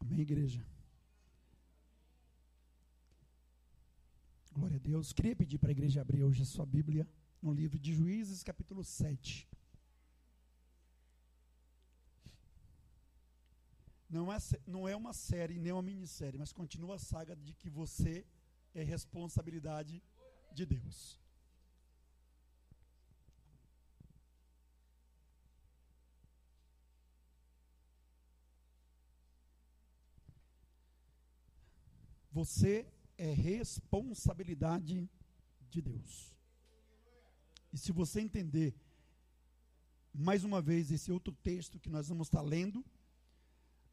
Amém, igreja. Glória a Deus. Queria pedir para a igreja abrir hoje a sua Bíblia no livro de Juízes, capítulo 7. Não é, não é uma série, nem uma minissérie, mas continua a saga de que você é responsabilidade de Deus. Você é responsabilidade de Deus. E se você entender, mais uma vez, esse outro texto que nós vamos estar lendo,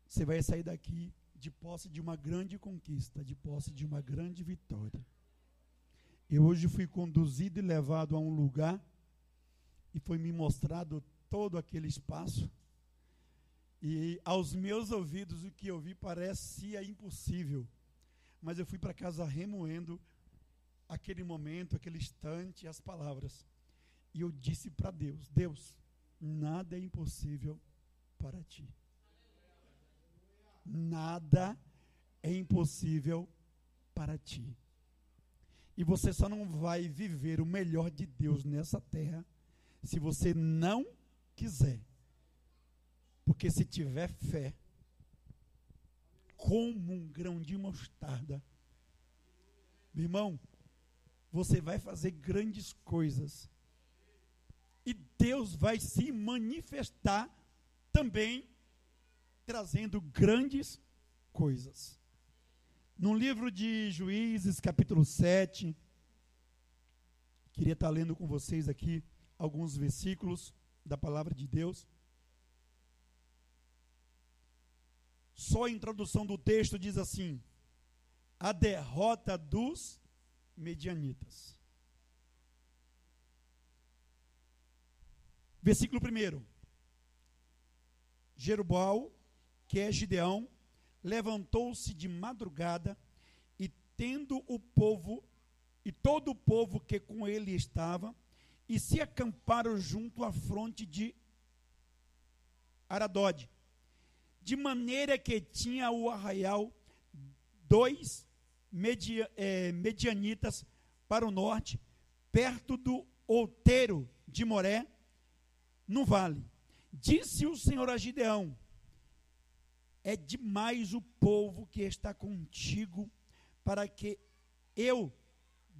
você vai sair daqui de posse de uma grande conquista, de posse de uma grande vitória. Eu hoje fui conduzido e levado a um lugar e foi me mostrado todo aquele espaço. E aos meus ouvidos o que eu vi parecia impossível. Mas eu fui para casa remoendo aquele momento, aquele instante, as palavras. E eu disse para Deus: Deus, nada é impossível para ti. Nada é impossível para ti. E você só não vai viver o melhor de Deus nessa terra se você não quiser. Porque se tiver fé, como um grão de mostarda, meu irmão, você vai fazer grandes coisas. E Deus vai se manifestar também trazendo grandes coisas. No livro de Juízes, capítulo 7, queria estar lendo com vocês aqui alguns versículos da palavra de Deus. Só a introdução do texto diz assim: a derrota dos medianitas. Versículo 1. Jerubal, que é Gideão, levantou-se de madrugada e tendo o povo e todo o povo que com ele estava e se acamparam junto à fronte de Aradode, de maneira que tinha o arraial dois media, é, medianitas para o norte, perto do outeiro de Moré, no vale. Disse o Senhor a Gideão: É demais o povo que está contigo, para que eu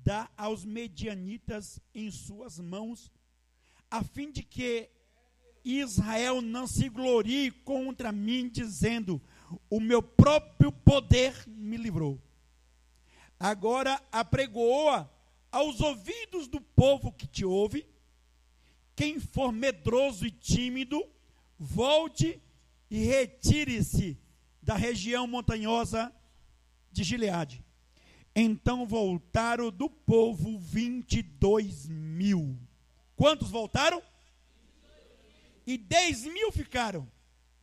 dá aos medianitas em suas mãos, a fim de que Israel não se glorie contra mim, dizendo: O meu próprio poder me livrou. Agora apregoa aos ouvidos do povo que te ouve, quem for medroso e tímido, volte e retire-se da região montanhosa de Gileade. Então voltaram do povo 22 mil. Quantos voltaram? E 10 mil ficaram.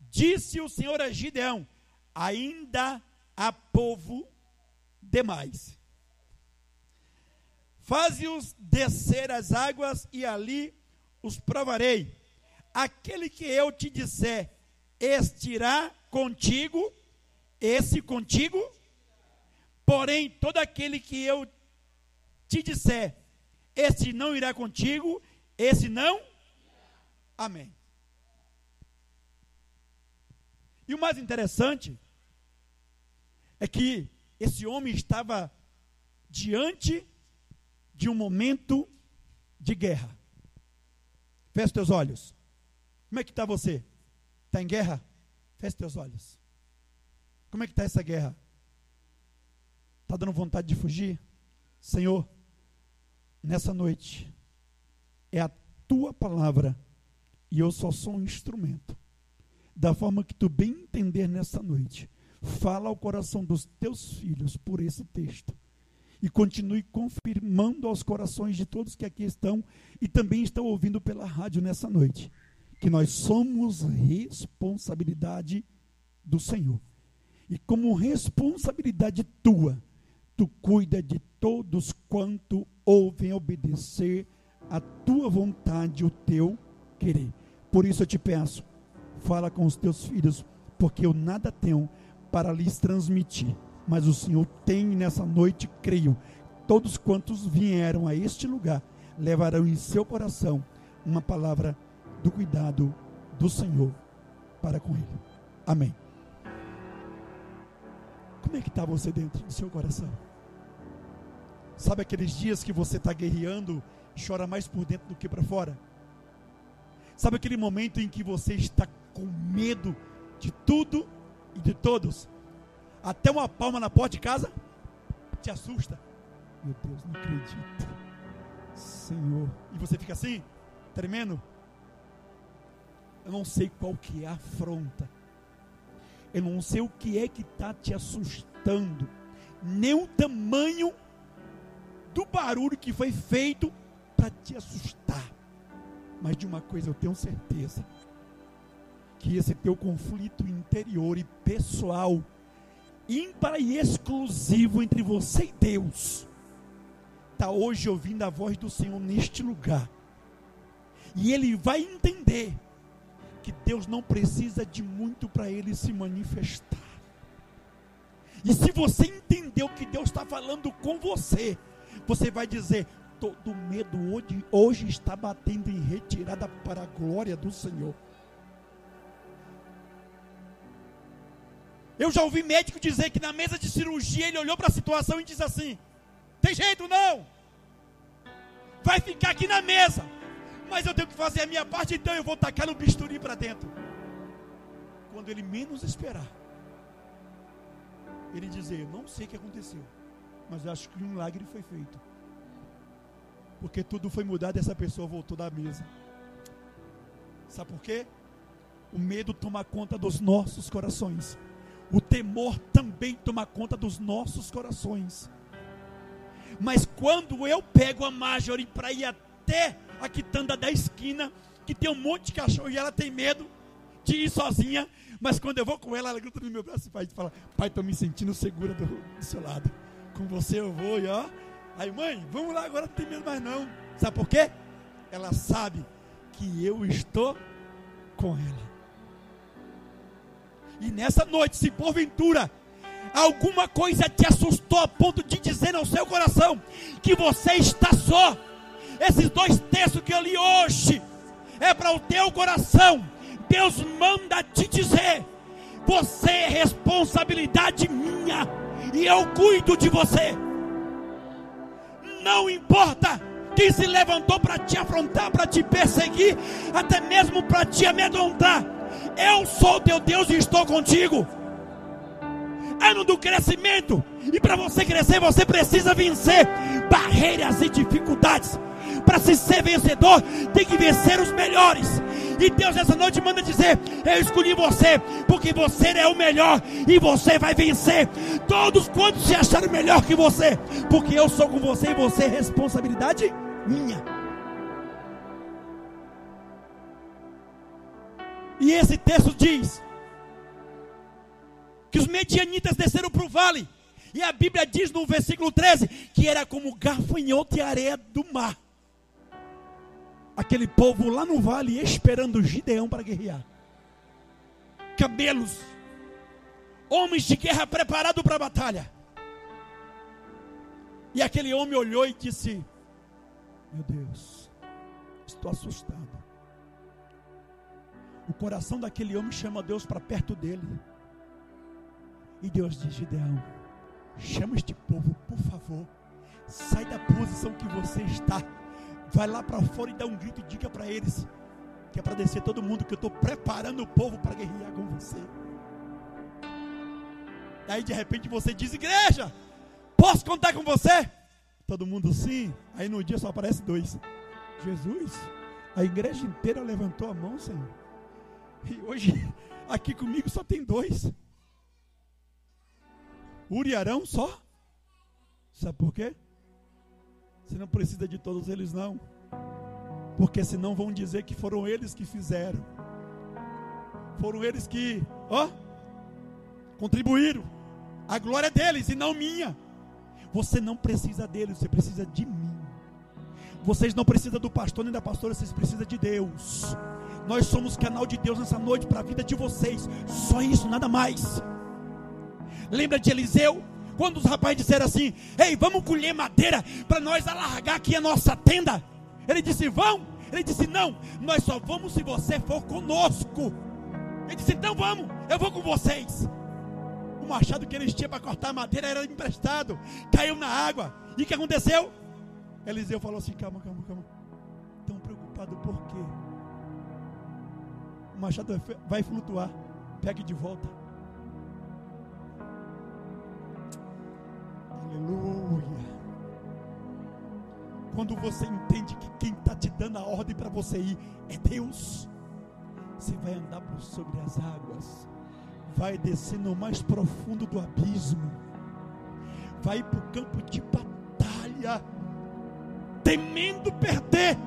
Disse o Senhor a Gideão: ainda há povo demais. Faze-os descer as águas e ali os provarei. Aquele que eu te disser, estirá contigo, esse contigo. Porém, todo aquele que eu te disser, esse não irá contigo, esse não. Amém. E o mais interessante é que esse homem estava diante de um momento de guerra. Feche teus olhos. Como é que está você? Está em guerra? Feche teus olhos. Como é que está essa guerra? Está dando vontade de fugir? Senhor, nessa noite, é a tua palavra e eu só sou um instrumento. Da forma que tu bem entender nessa noite, fala ao coração dos teus filhos por esse texto e continue confirmando aos corações de todos que aqui estão e também estão ouvindo pela rádio nessa noite, que nós somos responsabilidade do Senhor. E como responsabilidade tua, tu cuida de todos quanto ouvem obedecer a tua vontade, o teu querer. Por isso eu te peço, Fala com os teus filhos, porque eu nada tenho para lhes transmitir. Mas o Senhor tem nessa noite, creio, todos quantos vieram a este lugar levarão em seu coração uma palavra do cuidado do Senhor para com ele. Amém. Como é que está você dentro do seu coração? Sabe aqueles dias que você está guerreando, chora mais por dentro do que para fora? Sabe aquele momento em que você está com medo de tudo e de todos? Até uma palma na porta de casa te assusta. Meu Deus, não acredito. Senhor. E você fica assim, tremendo. Eu não sei qual que é a afronta. Eu não sei o que é que está te assustando. Nem o tamanho do barulho que foi feito para te assustar. Mas de uma coisa eu tenho certeza: que esse teu conflito interior e pessoal, ímpar e exclusivo entre você e Deus, está hoje ouvindo a voz do Senhor neste lugar. E ele vai entender que Deus não precisa de muito para ele se manifestar. E se você entendeu que Deus está falando com você, você vai dizer: todo medo hoje, hoje está batendo em retirada para a glória do Senhor. Eu já ouvi médico dizer que na mesa de cirurgia ele olhou para a situação e disse assim: tem jeito não, vai ficar aqui na mesa, mas eu tenho que fazer a minha parte, então eu vou tacar no bisturi para dentro. Quando ele menos esperar, ele dizer: não sei o que aconteceu, mas acho que um milagre foi feito. Porque tudo foi mudado e essa pessoa voltou da mesa. Sabe por quê? O medo toma conta dos nossos corações. O temor também toma conta dos nossos corações. Mas quando eu pego a Marjorie para ir até a quitanda da esquina, que tem um monte de cachorro e ela tem medo de ir sozinha, mas quando eu vou com ela, ela grita no meu braço e fala: Pai, estou me sentindo segura do, do seu lado. Com você eu vou e ó, Aí, mãe, vamos lá, agora não tem medo mais não. Sabe por quê? Ela sabe que eu estou com ela. E nessa noite, se porventura alguma coisa te assustou a ponto de dizer ao seu coração que você está só, esses dois textos que eu li hoje é para o teu coração. Deus manda te dizer: você é responsabilidade minha e eu cuido de você. Não importa quem se levantou para te afrontar, para te perseguir, até mesmo para te amedrontar. Eu sou teu Deus e estou contigo. Ano do crescimento. E para você crescer, você precisa vencer barreiras e dificuldades. Para se ser vencedor, tem que vencer os melhores. E Deus essa noite manda dizer: Eu escolhi você, porque você é o melhor e você vai vencer. Todos quantos se acharam melhor que você, porque eu sou com você e você é responsabilidade minha. E esse texto diz que os medianitas desceram para o vale. E a Bíblia diz no versículo 13 que era como gafanhoto e areia do mar aquele povo lá no vale esperando Gideão para guerrear. Cabelos, homens de guerra preparados para a batalha. E aquele homem olhou e disse: Meu Deus, estou assustado. O coração daquele homem chama Deus para perto dele. E Deus diz: Gideão, chama este povo, por favor. Sai da posição que você está Vai lá para fora e dá um grito e diga para eles que é para descer todo mundo que eu estou preparando o povo para guerrear com você. Aí de repente você diz: Igreja, posso contar com você? Todo mundo sim. Aí no dia só aparece dois. Jesus, a igreja inteira levantou a mão, Senhor. E hoje aqui comigo só tem dois. Uriarão só. Sabe por quê? Você não precisa de todos eles, não. Porque senão vão dizer que foram eles que fizeram. Foram eles que, ó, contribuíram. A glória é deles e não minha. Você não precisa deles, você precisa de mim. Vocês não precisam do pastor nem da pastora, vocês precisam de Deus. Nós somos canal de Deus nessa noite para a vida de vocês. Só isso, nada mais. Lembra de Eliseu? Quando os rapazes disseram assim: Ei, vamos colher madeira para nós alargar aqui a nossa tenda. Ele disse: Vão. Ele disse: Não, nós só vamos se você for conosco. Ele disse: Então vamos, eu vou com vocês. O machado que eles tinham para cortar madeira era emprestado, caiu na água. E o que aconteceu? Eliseu falou assim: Calma, calma, calma. Tão preocupado por quê? Machado vai flutuar. Pegue de volta. Aleluia. Quando você entende que quem está te dando a ordem para você ir é Deus, você vai andar por sobre as águas, vai descer no mais profundo do abismo, vai para o campo de batalha, temendo perder,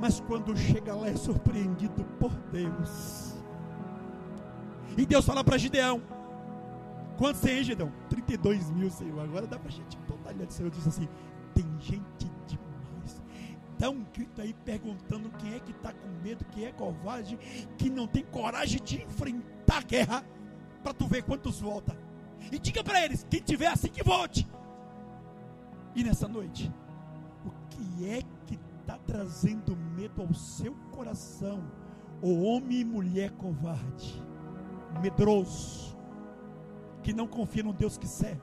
mas quando chega lá é surpreendido por Deus. E Deus fala para Gideão: Quantos tem, Gideão? 32 mil, Senhor. Agora dá para a gente totalhar. O Senhor diz assim: Tem gente demais. Dá um grito aí perguntando quem é que está com medo, quem é covarde, que não tem coragem de enfrentar a guerra, para tu ver quantos volta. E diga para eles: quem tiver assim que volte. E nessa noite, o que é que está trazendo medo ao seu coração? O homem e mulher covarde, medroso que não confia no Deus que serve.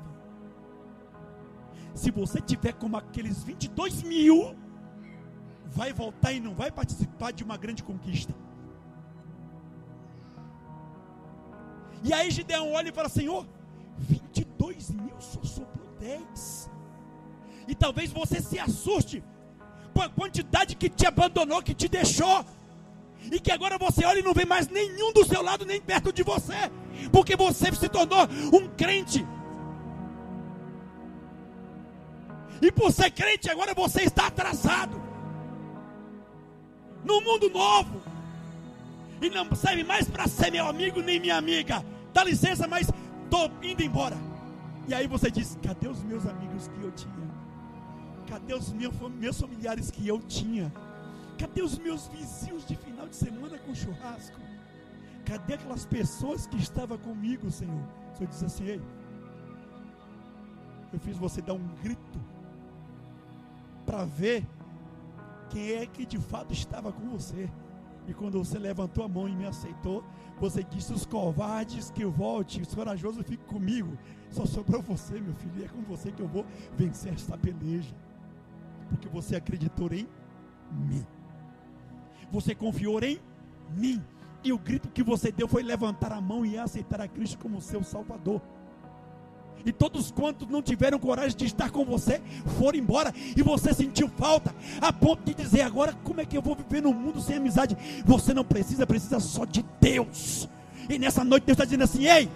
Se você tiver como aqueles 22 mil, vai voltar e não vai participar de uma grande conquista. E aí Gideão olha e fala: Senhor, 22 mil só sobrou 10. E talvez você se assuste quantidade que te abandonou, que te deixou e que agora você olha e não vê mais nenhum do seu lado, nem perto de você, porque você se tornou um crente. E por ser crente, agora você está atrasado no mundo novo, e não serve mais para ser meu amigo nem minha amiga. Dá licença, mas estou indo embora. E aí você diz: cadê os meus amigos que eu tinha? Cadê os meus, familiares que eu tinha? Cadê os meus vizinhos de final de semana com churrasco? Cadê aquelas pessoas que estavam comigo, Senhor? O Senhor diz assim: Ei, eu fiz você dar um grito para ver quem é que de fato estava com você. E quando você levantou a mão e me aceitou, você disse: Os covardes que volte, os corajosos fiquem comigo. Só sobrou você, meu filho, e é com você que eu vou vencer esta peleja. Porque você acreditou em mim. Você confiou em mim. E o grito que você deu foi levantar a mão e aceitar a Cristo como seu Salvador. E todos quantos não tiveram coragem de estar com você foram embora e você sentiu falta, a ponto de dizer: agora como é que eu vou viver no mundo sem amizade? Você não precisa, precisa só de Deus. E nessa noite Deus está dizendo assim: ei,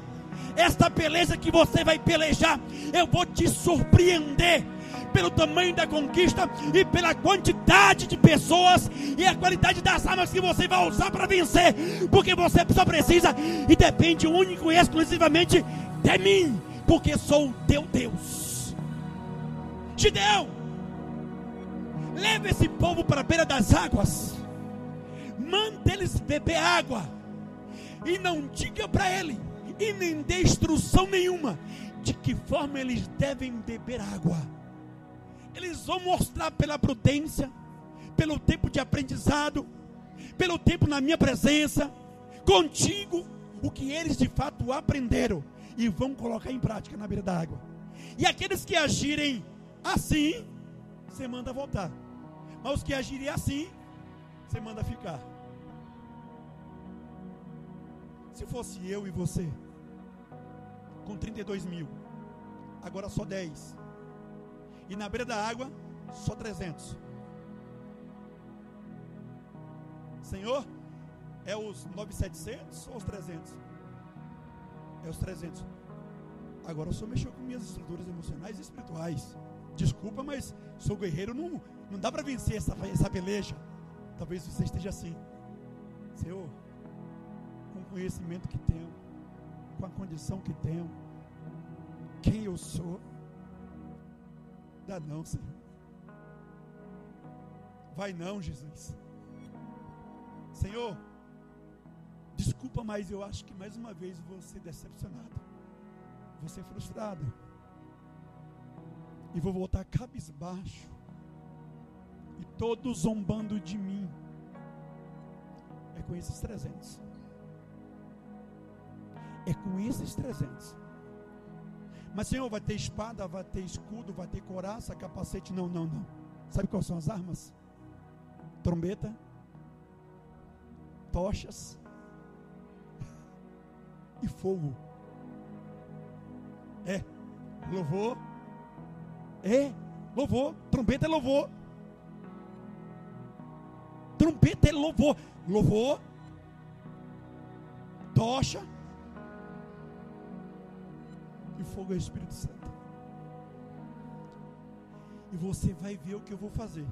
esta peleja que você vai pelejar, eu vou te surpreender pelo tamanho da conquista e pela quantidade de pessoas e a qualidade das armas que você vai usar para vencer, porque você só precisa e depende único e exclusivamente de mim, porque sou teu Deus. Gideão, leve esse povo para a beira das águas, manda eles beber água, e não diga para ele, e nem dê instrução nenhuma, de que forma eles devem beber água eles vão mostrar pela prudência, pelo tempo de aprendizado, pelo tempo na minha presença, contigo, o que eles de fato aprenderam e vão colocar em prática na beira da água. E aqueles que agirem assim, você manda voltar. Mas os que agirem assim, você manda ficar. Se fosse eu e você, com 32 mil, agora só 10. E na beira da água, só 300. Senhor, é os 9,700 ou os 300? É os 300. Agora o senhor mexeu com minhas estruturas emocionais e espirituais. Desculpa, mas sou guerreiro, não, não dá para vencer essa, essa peleja. Talvez você esteja assim. Senhor, com o conhecimento que tenho, com a condição que tenho, quem eu sou, Dá não, Senhor. Vai não, Jesus. Senhor, desculpa, mas eu acho que mais uma vez vou ser decepcionado. Vou ser frustrado. E vou voltar cabisbaixo. E todos zombando de mim. É com esses 300. É com esses 300. Mas, Senhor, vai ter espada, vai ter escudo, vai ter coraça, capacete. Não, não, não. Sabe quais são as armas? Trombeta, tochas e fogo. É, louvor. É, louvor. Trombeta é louvor. Trombeta é louvor. Louvor. Tocha. E fogo é o Espírito Santo. E você vai ver o que eu vou fazer.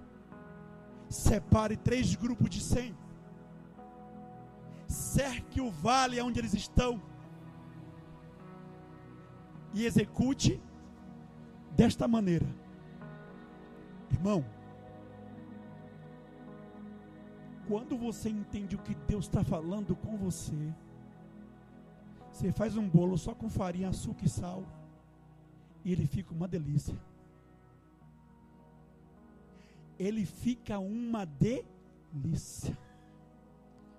Separe três grupos de cem. Cerque o vale onde eles estão. E execute desta maneira. Irmão, quando você entende o que Deus está falando com você, você faz um bolo só com farinha, açúcar e sal, e ele fica uma delícia ele fica uma delícia.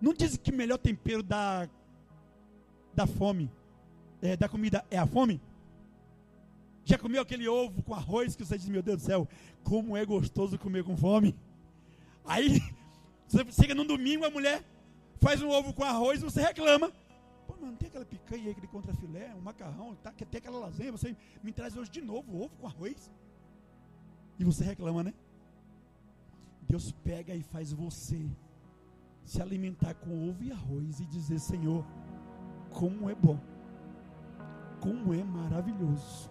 Não dizem que o melhor tempero da, da fome, é, da comida é a fome? Já comeu aquele ovo com arroz que você diz, meu Deus do céu, como é gostoso comer com fome? Aí, você chega num domingo, a mulher faz um ovo com arroz e você reclama. Tem aquela picanha aquele contrafilé, um macarrão, tá, tem aquela lasanha, você me traz hoje de novo ovo com arroz? E você reclama, né? Deus pega e faz você se alimentar com ovo e arroz e dizer: Senhor, como é bom, como é maravilhoso.